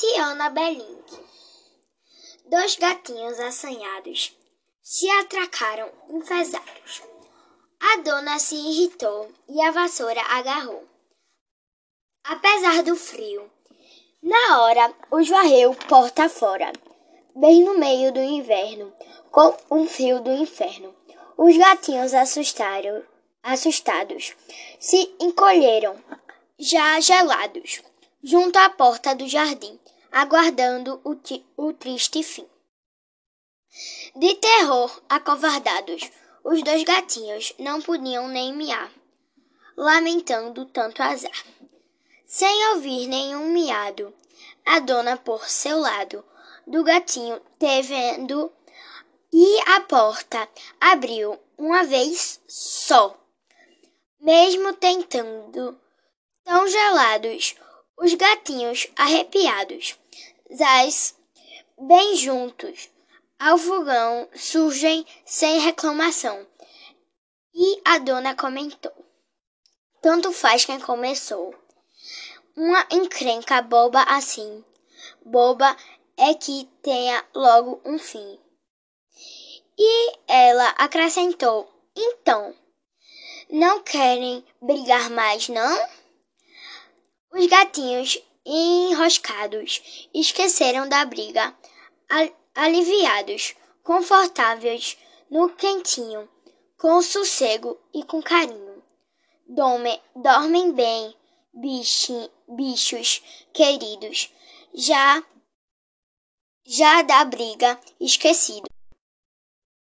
Tatiana Belink. Dois gatinhos assanhados se atracaram enfesados. A dona se irritou e a vassoura agarrou. Apesar do frio, na hora os varreu porta fora, bem no meio do inverno, com um frio do inferno. Os gatinhos assustaram, assustados, se encolheram, já gelados junto à porta do jardim, aguardando o, o triste fim. De terror, acovardados, os dois gatinhos não podiam nem miar, lamentando tanto azar. Sem ouvir nenhum miado, a dona por seu lado do gatinho tevendo e a porta abriu uma vez só. Mesmo tentando, tão gelados, os gatinhos arrepiados, zás bem juntos, ao fogão surgem sem reclamação. E a dona comentou: Tanto faz quem começou. Uma encrenca boba assim, boba é que tenha logo um fim. E ela acrescentou: Então, não querem brigar mais, não? Os gatinhos enroscados esqueceram da briga, aliviados, confortáveis no quentinho, com sossego e com carinho. Dorme, dormem bem, bichi, bichos queridos, já já da briga esquecido.